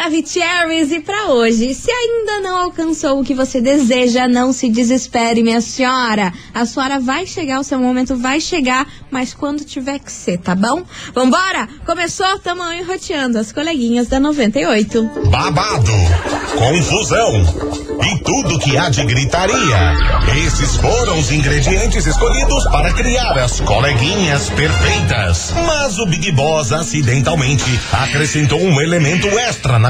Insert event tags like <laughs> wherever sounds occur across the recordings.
Maravicheries e para hoje, se ainda não alcançou o que você deseja, não se desespere, minha senhora. A senhora vai chegar, o seu momento vai chegar, mas quando tiver que ser, tá bom? Vambora! Começou, tamo enroteando as coleguinhas da 98. Babado, confusão e tudo que há de gritaria. Esses foram os ingredientes escolhidos para criar as coleguinhas perfeitas. Mas o Big Boss acidentalmente acrescentou um elemento extra na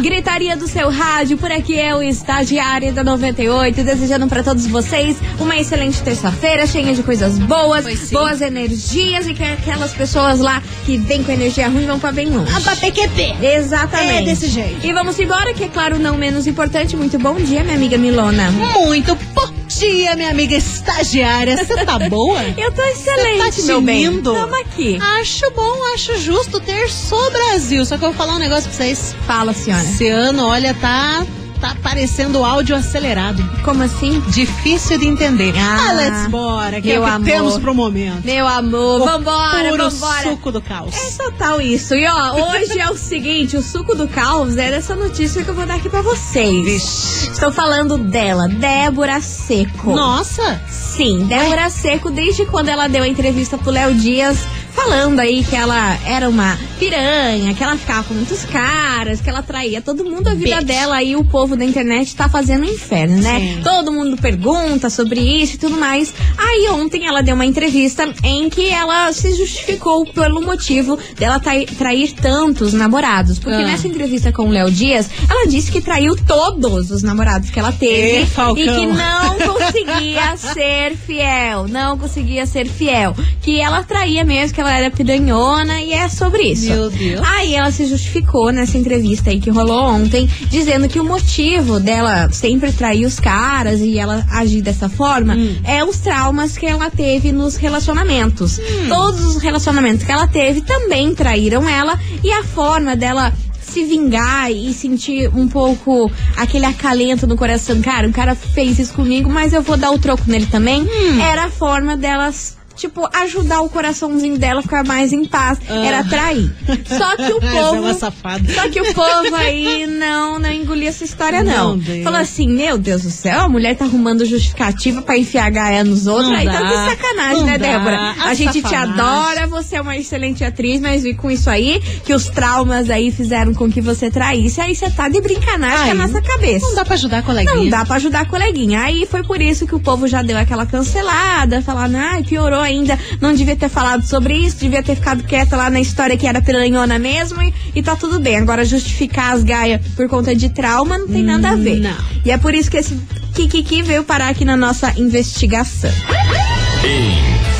Gritaria do seu rádio, por aqui é o estagiário da 98, desejando para todos vocês uma excelente terça-feira, cheia de coisas boas, boas energias e que aquelas pessoas lá que vêm com energia ruim vão pra bem longe. A PQP. Exatamente. É desse jeito. E vamos embora, que é claro, não menos importante. Muito bom dia, minha amiga Milona. Muito bom dia, minha amiga estagiária. Você tá boa? <laughs> Eu tô excelente, tá meu bem. Tamo aqui. Acho bom, acho justo ter só Brasil. Só que eu vou falar um negócio pra vocês. Fala, senhora. Esse ano, olha, tá. Tá parecendo áudio acelerado. Como assim? Difícil de entender. Ah, let's bora, que é o que amor. temos pro momento. Meu amor, O vambora, puro vambora. suco do caos. É total isso. E ó, hoje é o seguinte, o suco do caos é dessa notícia que eu vou dar aqui pra vocês. Vixe. Estou falando dela, Débora Seco. Nossa! Sim, Débora Seco, desde quando ela deu a entrevista pro Léo Dias, falando aí que ela era uma piranha, que ela ficava com muitos caras, que ela traía todo mundo, a vida Bitch. dela aí, o povo da internet tá fazendo um inferno, né? Sim. Todo mundo pergunta sobre isso e tudo mais. Aí ontem ela deu uma entrevista em que ela se justificou pelo motivo dela trai- trair tantos namorados. Porque Ah. nessa entrevista com o Léo Dias, ela disse que traiu todos os namorados que ela teve Falcão. e que não conseguia <laughs> ser fiel. Não conseguia ser fiel. Que ela traía mesmo, que ela era piranhona e é sobre isso. Meu Deus. Aí ela se justificou nessa entrevista aí que rolou ontem, dizendo que o motivo dela sempre trair os caras e ela agir dessa forma Hum. é os traumas que ela teve nos relacionamentos. Hum. Todos os relacionamentos que ela teve também traíram ela e a forma dela se vingar e sentir um pouco aquele acalento no coração. Cara, o cara fez isso comigo, mas eu vou dar o troco nele também. Hum. Era a forma delas. Tipo, ajudar o coraçãozinho dela a ficar mais em paz. Ah. Era trair. Só que o <laughs> é povo. safada. Só que o povo aí não, não engolia essa história, não. Não. Falou assim: Meu Deus do céu, a mulher tá arrumando justificativa pra enfiar a gaia nos outros. Não aí tá dá, de sacanagem, né, dá. Débora? A A gente te safanagem. adora, você é uma excelente atriz, mas vi com isso aí que os traumas aí fizeram com que você traísse. Aí você tá de brincanagem com a nossa cabeça. Não dá pra ajudar a coleguinha. Não dá pra ajudar a coleguinha. Aí foi por isso que o povo já deu aquela cancelada, falando, ai, piorou ainda, não devia ter falado sobre isso, devia ter ficado quieta lá na história que era piranhona mesmo e, e tá tudo bem. Agora justificar as gaias por conta de trauma não tem nada a ver. Não. E é por isso que esse Kikiki veio parar aqui na nossa investigação.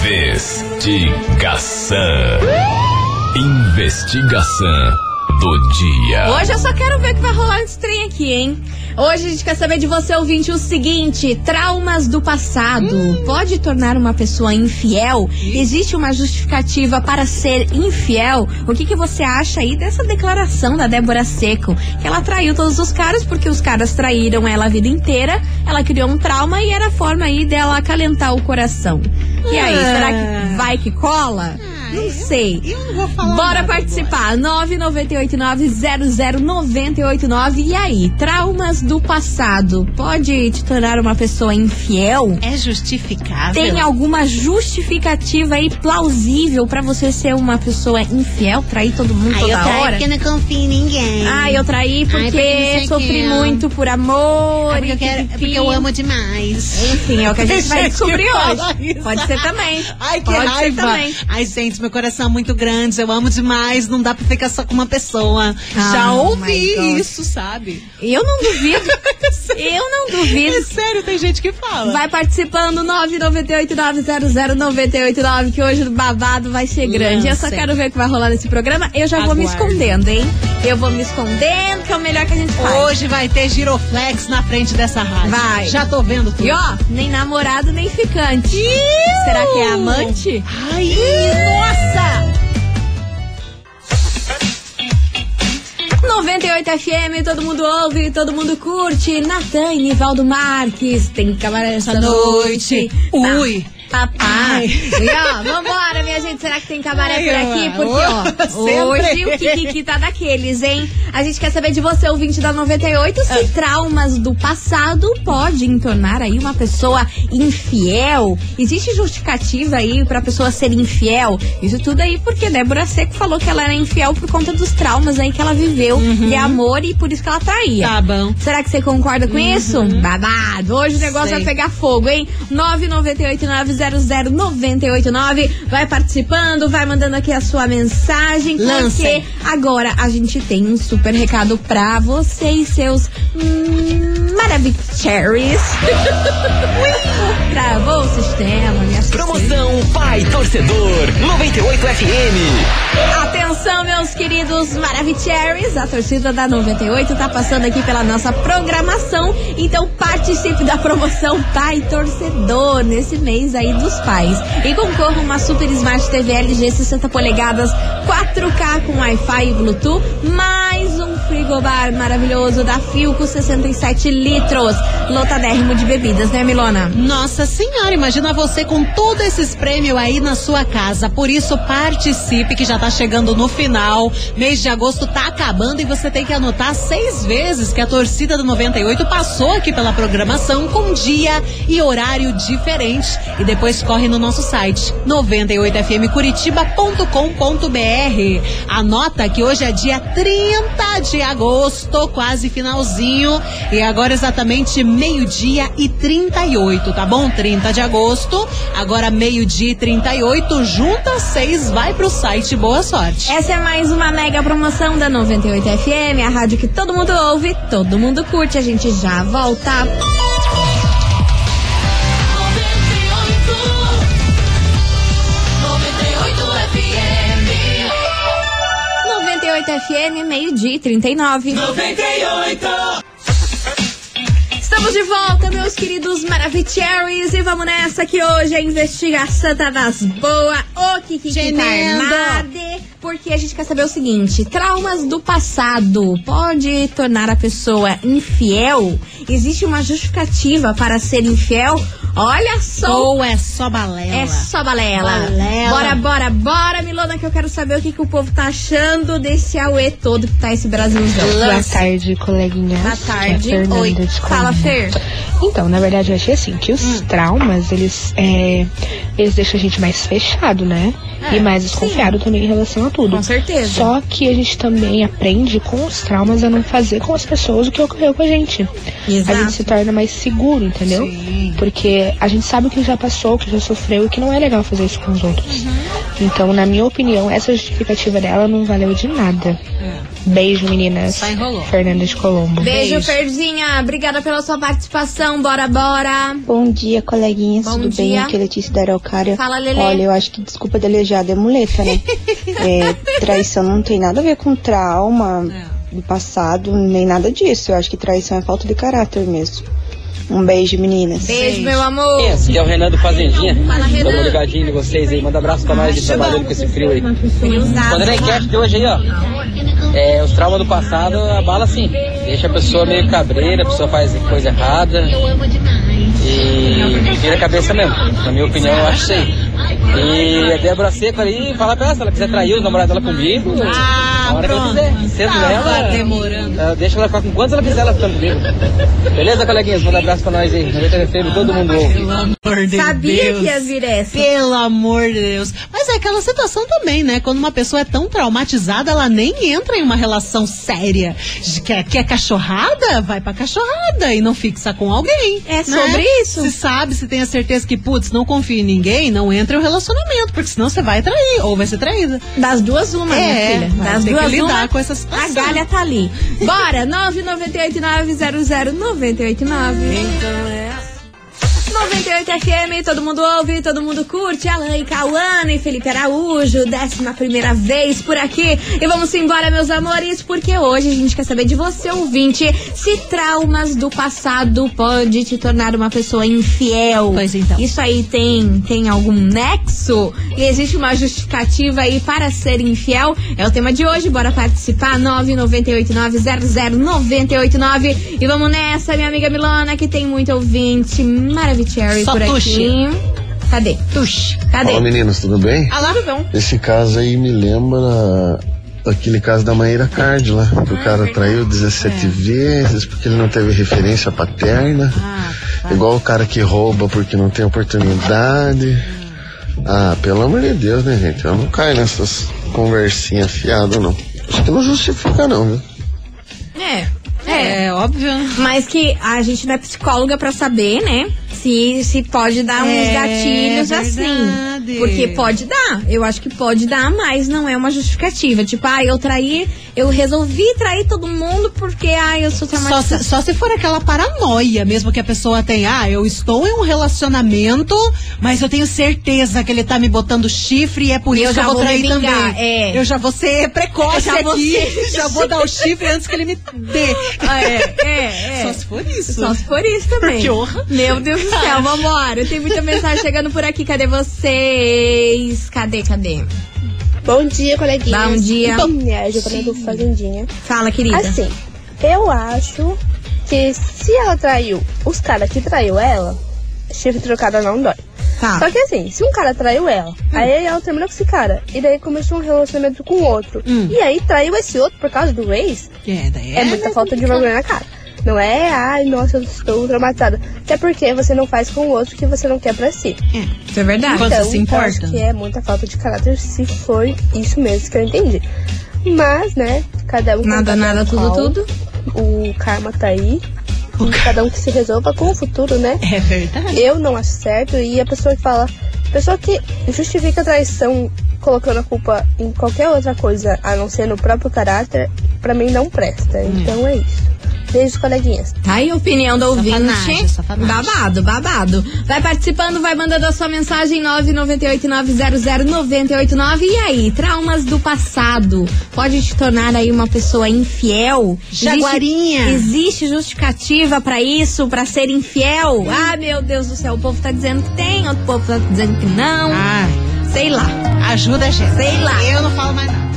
Investigação. Investigação do dia. Hoje eu só quero ver o que vai rolar nesse trem aqui, hein? Hoje a gente quer saber de você, ouvinte, o seguinte: traumas do passado pode tornar uma pessoa infiel? Existe uma justificativa para ser infiel? O que, que você acha aí dessa declaração da Débora Seco? Que ela traiu todos os caras porque os caras traíram ela a vida inteira, ela criou um trauma e era a forma aí dela acalentar o coração. E aí, Ah. será que vai que cola? Não sei. Eu não vou falar Bora participar. 998900989. E aí, traumas do passado pode te tornar uma pessoa infiel? É justificável. Tem alguma justificativa aí plausível pra você ser uma pessoa infiel, trair todo mundo Ai, toda eu traí hora? porque não confio em ninguém. Ah, eu traí porque, porque não sei sofri muito por amor. É porque, eu quero, é porque eu amo demais. Enfim, é o que a gente vai <laughs> descobrir hoje. Pode ser também. Ai, que Pode raiva. ser também. Ai, gente, meu coração é muito grande. Eu amo demais. Não dá pra ficar só com uma pessoa. Ah, Já ouvi isso, sabe? Eu não duvido. <laughs> Eu não duvido. É sério, tem gente que fala. Vai participando 998-900-989, que hoje o babado vai ser grande. Eu só quero ver o que vai rolar nesse programa. Eu já vou me escondendo, hein? Eu vou me escondendo, que é o melhor que a gente faz. Hoje vai ter giroflex na frente dessa rádio. Vai. Já tô vendo tudo. E ó, nem namorado, nem ficante. Será que é amante? Ai, nossa! 98 FM, todo mundo ouve, todo mundo curte. Natan e Nivaldo Marques, tem cabaré essa noite. noite. Ui. Papá. E ó, vambora, minha gente. Será que tem cabaré Ai, por aqui? Porque, ó, <laughs> hoje o Kikiki tá daqueles, hein? A gente quer saber de você, ouvinte da 98, se Ah. traumas do passado podem tornar aí uma pessoa infiel. Existe justificativa aí pra pessoa ser infiel? Isso tudo aí porque Débora Seco falou que ela era infiel por conta dos traumas aí que ela viveu de amor e por isso que ela traía. Uhum. Tá bom. Será que você concorda com isso? Babado. Hoje o negócio Sei. vai pegar fogo, hein? 998900989. Vai participando, vai mandando aqui a sua mensagem. Porque Lancem. agora a gente tem um super recado pra você e seus hum, maravilhosos. Travou <laughs> o sistema, minha Promoção Pai Torcedor 98 FM. Atenção, meus queridos Maravicheries, a torcida da 98 tá passando aqui pela nossa programação, então participe da promoção Pai Torcedor nesse mês aí dos pais. E concorra uma Super Smart TV LG 60 polegadas, 4K com Wi-Fi e Bluetooth, mais um frigobar maravilhoso da Filco 67 litros, lotadérrimo de bebidas, né, Milona? Nossa senhora, imagina você com todos esses prêmios aí na sua casa. Por isso, participe, que já tá chegando no final. Mês de agosto tá acabando e você tem que anotar seis vezes que a torcida do 98 passou aqui pela programação com dia e horário diferente. E depois corre no nosso site 98fmcuritiba.com.br. Anota que hoje é dia 30 de agosto, quase finalzinho. E agora exatamente meio-dia e 38, tá bom? 30 de agosto, agora meio-dia e 38. Junta seis, vai pro site. Boa sorte. Essa é mais uma mega promoção da 98 FM, a rádio que todo mundo ouve, todo mundo curte. A gente já volta. 98 FM, meio-dia e 39. 98! Estamos de volta, meus queridos Maravicheries, e vamos nessa que hoje a investigação tá das boas. O que que, que tá armado? Porque a gente quer saber o seguinte: traumas do passado pode tornar a pessoa infiel? Existe uma justificativa para ser infiel? Olha só Ou é só balela? é só balela. Balela. Bora, bora, bora, Milona, que eu quero saber o que, que o povo tá achando desse auê todo que tá esse Brasilzão. Boa tarde, coleguinhas. Boa tarde. É a Fernanda Oi. Fala, Colombo. Então, na verdade, eu achei assim, que os traumas, eles, é, eles deixam a gente mais fechado, né? É, e mais desconfiado também em relação a tudo. Com certeza. Só que a gente também aprende com os traumas a não fazer com as pessoas o que ocorreu com a gente. A Exato. gente se torna mais seguro, entendeu? Sim. Porque a gente sabe o que já passou, o que já sofreu e que não é legal fazer isso com os outros. Uhum. Então, na minha opinião, essa justificativa dela não valeu de nada. Beijo, meninas. Só enrolou. Fernanda de Colombo. Beijo, Beijo. Ferzinha. Obrigada pela sua participação. Bora, bora. Bom dia, coleguinhas. Bom Tudo dia. bem? Aqui é Letícia da Araucária. Fala, Lelê. Olha, eu acho que desculpa delejada é muleta, né? <laughs> É, traição não tem nada a ver com trauma É. do passado, nem nada disso. Eu acho que traição é falta de caráter mesmo. Um beijo, meninas. Beijo, meu amor. Esse aqui é o Renan do Fazendinha. Fala, Renan. Tamo ligadinho de vocês aí. Manda abraço pra nós de trabalhando com esse frio aí. Friozado. Respondendo a enquete de hoje aí, ó. É, os traumas do passado abala assim. Deixa a pessoa meio cabreira, a pessoa faz coisa errada. E vira a cabeça mesmo. Na minha opinião, eu acho isso aí. E a Débora Seco ali, fala pra ela, se ela quiser trair os namorados dela comigo, Ah, a hora que eu pronto. Cedo Tava ela, demorando. ela deixa ela ficar com quantos ela quiser ela ficando comigo. Beleza, coleguinhas? Manda abraço pra nós aí. 90 FM, todo mundo ouve. Pelo amor de Sabia Deus. que ia vir essa. Pelo amor de Deus. Mas é aquela situação também, né? Quando uma pessoa é tão traumatizada, ela nem entra em uma relação séria. Quer, quer cachorrada? Vai pra cachorrada e não fixa com alguém. É né? sobre isso. Se sabe, se tem a certeza que, putz, não confia em ninguém, não entra em um relacionamento, porque senão você vai trair ou vai ser traída. Das duas, uma, minha É, filha. vai Das ter duas, que duas lidar uma, com essa A situação. galha tá ali. Bora, 998900989. 98 FM, todo mundo ouve, todo mundo curte. Alan e Cauana e Felipe Araújo, décima primeira vez por aqui. E vamos embora, meus amores, porque hoje a gente quer saber de você, ouvinte, se traumas do passado pode te tornar uma pessoa infiel. Pois então. Isso aí tem, tem algum nexo? E existe uma justificativa aí para ser infiel? É o tema de hoje, bora participar, 998900989. E vamos nessa, minha amiga Milona, que tem muito ouvinte maravilhoso Só por tuxe. aqui. Cadê? Tuxi. Cadê? Fala meninas, tudo bem? Ah lá, bom. Esse caso aí me lembra aquele caso da Maíra Card lá, que o cara traiu 17 vezes porque ele não teve referência paterna. Ah, Igual o cara que rouba porque não tem oportunidade. Ah, pelo amor de Deus, né, gente? Eu não caio nessas conversinhas fiadas, não. Acho que não justifica, não, viu? É. É. é óbvio. Mas que a gente não é psicóloga pra saber, né? Se, se pode dar uns É, gatilhos assim. Porque pode dar. Eu acho que pode dar, mas não é uma justificativa. Tipo, ah, eu traí, eu resolvi trair todo mundo porque, ah, eu sou Só traumatizada. se, só se for aquela paranoia mesmo que a pessoa tem. Ah, eu estou em um relacionamento, mas eu tenho certeza que ele tá me botando chifre e é por Eu isso que eu vou vou trair vingar, também. é. Eu já vou ser precoce <laughs> já aqui. ser- <laughs> Já vou dar o chifre antes que ele me dê. É, é, é. Só se for isso. Só se for isso também. <laughs> Que honra. Meu Deus do céu, vambora. Tem muita mensagem chegando por aqui. Cadê vocês? Cadê, cadê? Bom dia, coleguinhas. Bom dia. É, Giovana do Fazendinha. Fala, querida. Assim, eu acho que se ela traiu os caras que traiu ela, chifre trocado não dói. Tá. Só que assim, se um cara traiu ela, aí ela terminou com esse cara, e daí começou um relacionamento com outro, Hum. e aí traiu esse outro por causa do ex, É, daí é, muita falta de vergonha na cara. Não é, ai, nossa, eu estou traumatizada. Até porque você não faz com o outro que você não quer pra si. Isso é verdade. Então, se eu importa? acho que é muita falta de caráter se foi isso mesmo que eu entendi. Mas, né, cada um Nada, nada, tudo, qual. tudo. O karma tá aí. E cada um que se resolva com o futuro, né? É verdade. Eu não acho certo. E a pessoa que fala. A pessoa que justifica a traição colocando a culpa em qualquer outra coisa a não ser no próprio caráter, pra mim não presta. Então é isso. Beijos, coleguinhas. Tá aí a opinião do ouvinte. Safanagem, safanagem. Babado, babado. Vai participando, vai mandando a sua mensagem 998900989. E aí, traumas do passado pode te tornar aí uma pessoa infiel? Jaguarinha. Existe, existe justificativa pra isso, pra ser infiel? Ah, meu Deus do céu, o povo tá dizendo que tem, outro povo tá dizendo que não. Ah, Sei lá. ajuda a gente. Sei lá. Eu não falo mais nada.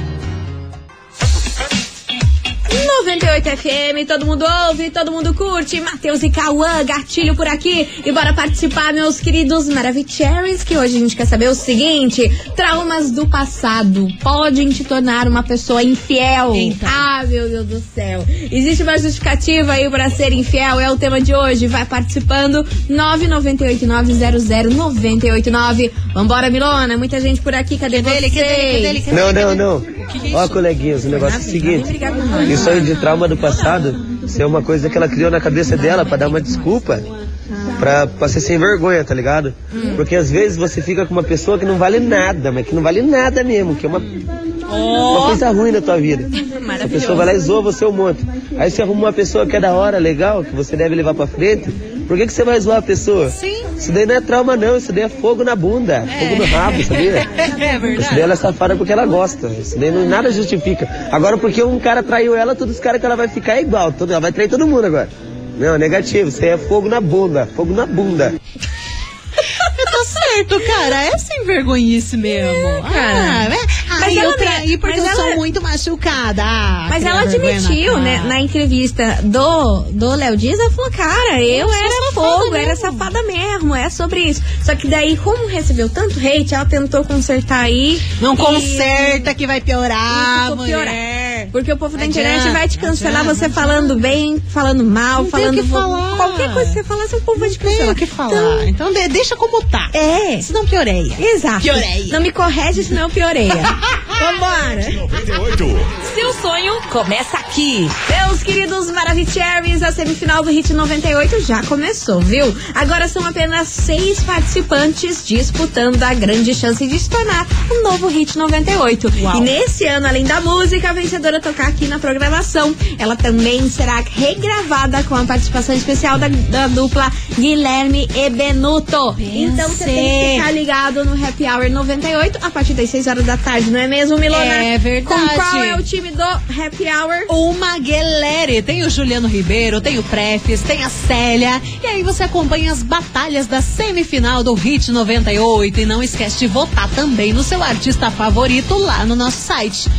98 FM, todo mundo ouve, todo mundo curte. Matheus e Cauã, gatilho por aqui. E bora participar, meus queridos Maravicheries, que hoje a gente quer saber o seguinte: traumas do passado podem te tornar uma pessoa infiel. Eita. Ah, meu Deus do céu. Existe uma justificativa aí pra ser infiel? É o tema de hoje. Vai participando. 998900989. Vambora, Milona. Muita gente por aqui. Cadê Cadê ele? vocês? Cadê ele? Cadê ele? Cadê Não, ele? não, não. Ó, coleguinhas, o negócio é o seguinte. Isso aí de trauma do passado, isso é uma coisa que ela criou na cabeça dela pra dar uma desculpa. Pra, pra ser sem vergonha, tá ligado? Porque às vezes você fica com uma pessoa que não vale nada, mas que não vale nada mesmo, que é uma, uma coisa ruim na tua vida. A pessoa vai lá e zoa você um monte. Aí você arruma uma pessoa que é da hora, legal, que você deve levar pra frente. Por que, que você vai zoar a pessoa? Sim. Isso daí não é trauma, não. Isso daí é fogo na bunda, fogo no rabo, sabia? <laughs> É Isso verdade. daí ela é safada porque ela gosta. Isso daí não, nada justifica. Agora, porque um cara traiu ela, todos os caras que ela vai ficar é igual. Ela vai trair todo mundo agora. Não, negativo. Isso aí é fogo na bunda. Fogo na bunda. <laughs> Tá certo, cara. É sem vergonhice mesmo. cara. Ah, é. Mas Ai, ela eu traí porque eu sou ela- muito machucada. Ah, Mas ela admitiu, na né, na entrevista do do Léo Dias, ela falou, cara, eu sou era fogo, era mesmo." safada mesmo, é sobre isso. Só que daí, como recebeu tanto hate, ela tentou consertar aí. Não e- conserta que vai piorar, e ficou mulher. piorar. Porque o povo da internet adianta, vai te cancelar adianta, você falando bem, falando mal, Não tem falando o que falar. qualquer coisa que você falar, seu povo vai te Não tem cancelar. o que falar. Então, de- deixa como tá. É. Senão pioreia. Exato. Pioreia. Não me corrige, senão eu pioreia. <laughs> Vambora! 98. Seu sonho começa aqui. Meus queridos Maravicheries, a semifinal do Hit 98 já começou, viu? Agora são apenas seis participantes disputando a grande chance de se tornar um novo Hit 98. Uau. E nesse ano, além da música, a vencedora tocar aqui na programação, ela também será regravada com a participação especial da, da dupla Guilherme e Benuto. Então você tem que ficar ligado no Happy Hour 98 a partir das 6 horas da tarde, não é mesmo, Milona? É verdade. Com qual é o time do Happy Hour? Uma galera. Tem o Juliano Ribeiro, tem o Prefes, tem a Célia. E aí você acompanha as batalhas da semifinal do Hit 98. E não esquece de votar também no seu artista favorito lá no nosso site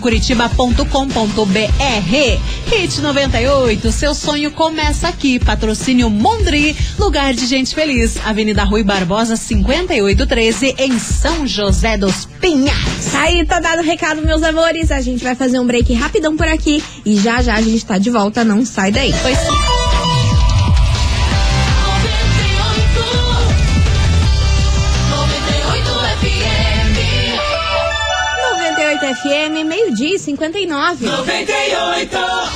98fmcuritiba.com.br. Hit 98, seu sonho começa aqui. Patrocínio Mondri, lugar de gente feliz. Avenida Rui Barbosa, 5813, em São José dos Pinhais. Aí tá dado o recado, meus amores. A gente vai fazer um break rapidão por aqui e já já a gente tá de volta. Não sai daí. Pois FM, meio-dia e 59.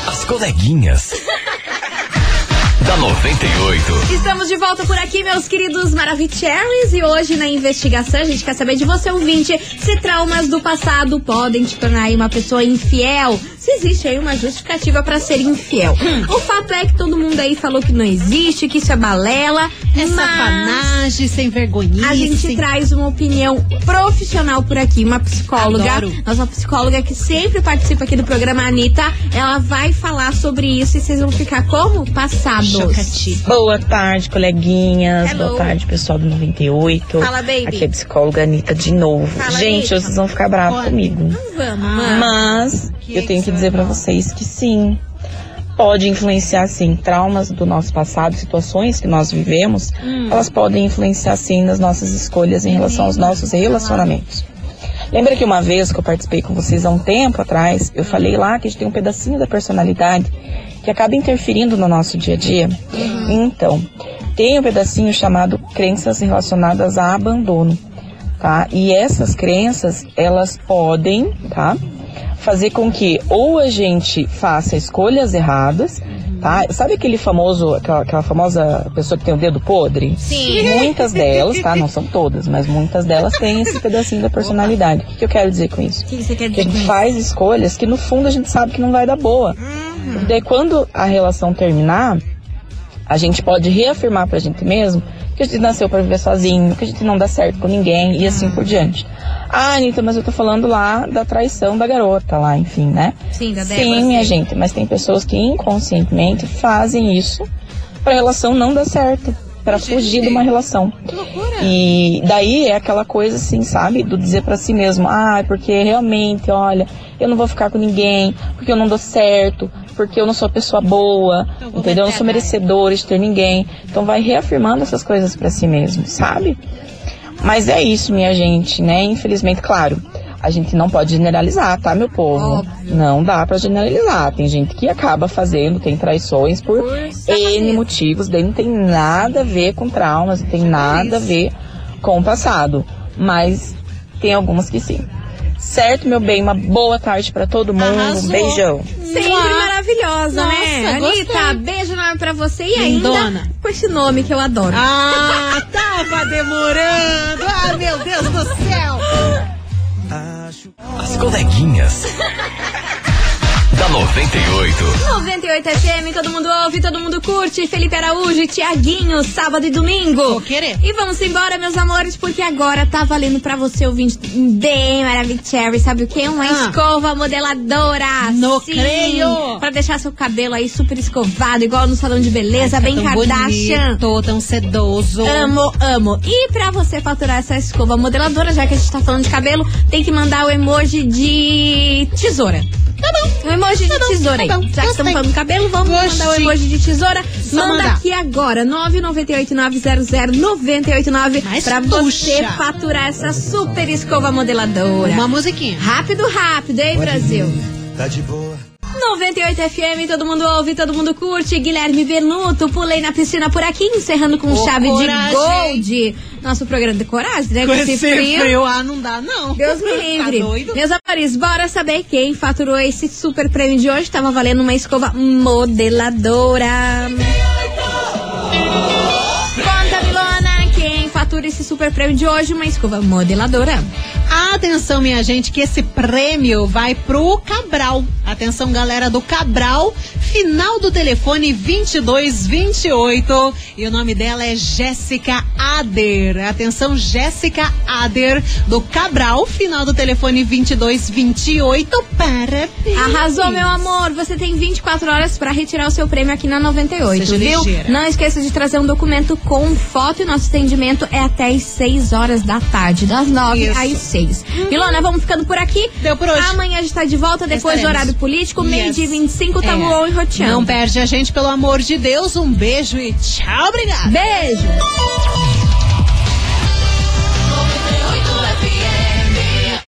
As coleguinhas. <laughs> da 98. Estamos de volta por aqui, meus queridos Maravicheries. E hoje na investigação a gente quer saber de você, ouvinte, se traumas do passado podem te tornar aí uma pessoa infiel. Se existe aí uma justificativa pra ser infiel. O fato é que todo mundo aí falou que não existe, que isso é balela. É mas sacanagem, sem vergonhice. A gente traz uma opinião profissional por aqui, uma psicóloga. Adoro. Nossa psicóloga que sempre participa aqui do programa, Anitta. Ela vai falar sobre isso e vocês vão ficar como? Passados. Boa tarde, coleguinhas. Hello. Boa tarde, pessoal do 98. Fala, baby. Aqui é a psicóloga Anitta de novo. Fala, Gente, vocês vão ficar bravos Olha. comigo. Vamos, mano. Mas que eu tenho que dizer falar? vocês que sim. Pode influenciar sim traumas do nosso passado, situações que nós vivemos, Hum. elas podem influenciar sim nas nossas escolhas em relação aos nossos relacionamentos. Lembra que uma vez que eu participei com vocês há um tempo atrás, eu falei lá que a gente tem um pedacinho da personalidade que acaba interferindo no nosso dia a dia? Então, tem um pedacinho chamado crenças relacionadas a abandono, tá? E essas crenças, elas podem, tá? Fazer com que ou a gente faça escolhas erradas, tá? Sabe aquele famoso, aquela, aquela famosa pessoa que tem o dedo podre? Sim. Muitas delas, tá? Não são todas, mas muitas delas têm esse pedacinho da personalidade. O que, eu quero dizer com isso? O que você quer Que a dizer gente faz escolhas que no fundo a gente sabe que não vai dar boa. Porque daí quando a relação terminar, a gente pode reafirmar pra gente mesmo que a gente nasceu pra viver sozinho, que a gente não dá certo com ninguém e assim por diante. Ah, Anitta, mas eu tô falando lá da traição da garota lá, enfim, né? Sim, da Débora. Sim, minha gente, mas tem pessoas que inconscientemente fazem isso pra relação não dar certo, pra fugir de uma relação. Que loucura. E daí é aquela coisa assim, sabe? Do dizer pra si mesmo, ah, porque realmente, olha, eu não vou ficar com ninguém, porque eu não dou certo, porque eu não sou pessoa boa, vou entendeu? Eu não sou cara. merecedora de ter ninguém. Então vai reafirmando essas coisas pra si mesmo, sabe? Mas é isso, minha gente, né? Infelizmente, claro, a gente não pode generalizar, tá, meu povo? Óbvio. Não dá pra generalizar. Tem gente que acaba fazendo, tem traições por Por N motivos, daí não tem nada a ver com traumas, não tem nada a ver com o passado. Mas tem algumas que sim. Certo, meu bem? Uma boa tarde pra todo mundo. Arrasou. Um beijão. Sempre maravilhosa, né? Nossa, Anitta, gostei. beijo enorme pra você e ainda Lindona. com esse nome que eu adoro. Ah, tava demorando. Ah, meu Deus do céu. As coleguinhas. Da 98. 98 FM, todo mundo ouve, todo mundo curte. Felipe Araújo e Tiaguinho, sábado e domingo. Vou querer. E vamos embora, meus amores, porque agora tá valendo pra você ouvir bem maravilhoso. Sabe o que? Uma Ah. escova modeladora. No Sim, creio. Pra deixar seu cabelo aí super escovado, igual no salão de beleza, bem tão Kardashian. bonito, tão sedoso. Amo, amo. E pra você faturar essa escova modeladora, já que a gente tá falando de cabelo, tem que mandar o emoji de tesoura. Tá bom. O emoji de tesoura aí. tá bom. Já que estamos falando de cabelo, vamos Gostei. mandar o emoji de tesoura. Só Manda mandar. aqui agora, 998-900-989, Mas pra puxa. você faturar essa super escova modeladora. Uma musiquinha. Rápido, rápido, hein, Brasil? 98 FM, todo mundo ouve, todo mundo curte. Guilherme Benuto, pulei na piscina por aqui, encerrando com Ô, chave coragem. de gold. Nosso programa de coragem, né? Com esse frio, ah, não dá, não. Deus <laughs> me livre. Tá doido? Meus amores, bora saber quem faturou esse super prêmio de hoje. Tava valendo uma escova modeladora. Fatura esse super prêmio de hoje? Uma escova modeladora. Atenção, minha gente, que esse prêmio vai pro Cabral. Atenção, galera do Cabral. Final do telefone 2228. E o nome dela é Jéssica Ader. Atenção, Jéssica Ader do Cabral. Final do telefone 2228. Parabéns. Arrasou, meu amor. Você tem 24 horas pra retirar o seu prêmio aqui na 98, Seja viu? ligeira. Não esqueça de trazer um documento com foto e nosso atendimento é até às 6 horas da tarde, das 9 Isso. às 6. Milona, vamos ficando por aqui. Deu por hoje. Amanhã a gente tá de volta depois do horário político, meio Yes. dia 25, tamo É. e roteando. Não perde a gente, pelo amor de Deus. Um beijo e tchau, obrigada. Beijo.